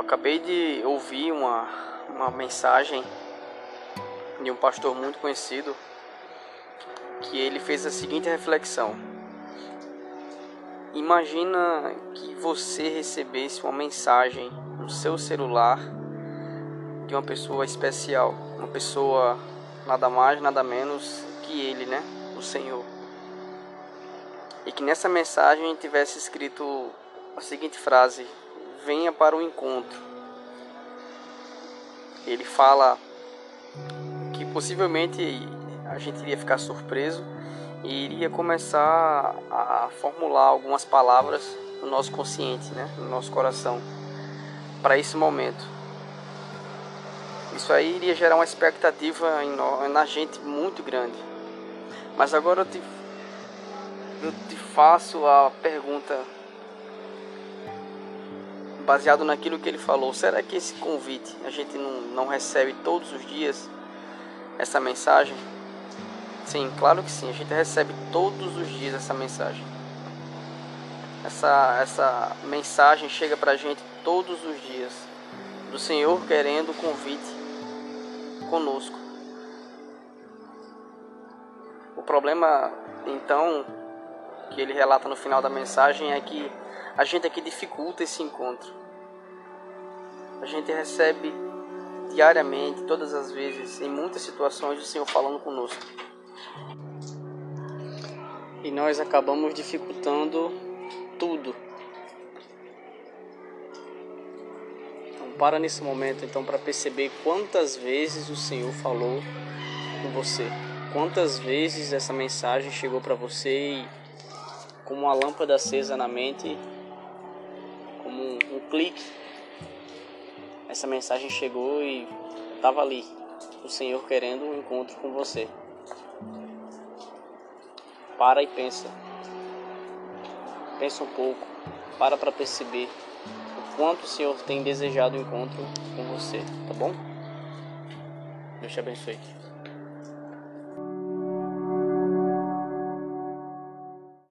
acabei de ouvir uma, uma mensagem de um pastor muito conhecido que ele fez a seguinte reflexão. Imagina que você recebesse uma mensagem no seu celular de uma pessoa especial, uma pessoa nada mais, nada menos que ele, né? O Senhor. E que nessa mensagem tivesse escrito a seguinte frase: Venha para o encontro. Ele fala que possivelmente a gente iria ficar surpreso e iria começar a formular algumas palavras no nosso consciente, né? no nosso coração, para esse momento. Isso aí iria gerar uma expectativa em, na gente muito grande. Mas agora eu te, eu te faço a pergunta baseado naquilo que ele falou. Será que esse convite a gente não, não recebe todos os dias essa mensagem? Sim, claro que sim. A gente recebe todos os dias essa mensagem. Essa, essa mensagem chega pra gente todos os dias. Do Senhor querendo o convite conosco. O problema, então, que ele relata no final da mensagem é que a gente aqui dificulta esse encontro. A gente recebe diariamente, todas as vezes, em muitas situações, o Senhor falando conosco. E nós acabamos dificultando tudo. para nesse momento então para perceber quantas vezes o Senhor falou com você. Quantas vezes essa mensagem chegou para você e como uma lâmpada acesa na mente, como um, um clique, essa mensagem chegou e estava ali, o Senhor querendo um encontro com você. Para e pensa. Pensa um pouco, para para perceber quanto o Senhor tem desejado o encontro com você, tá bom? Deus te abençoe.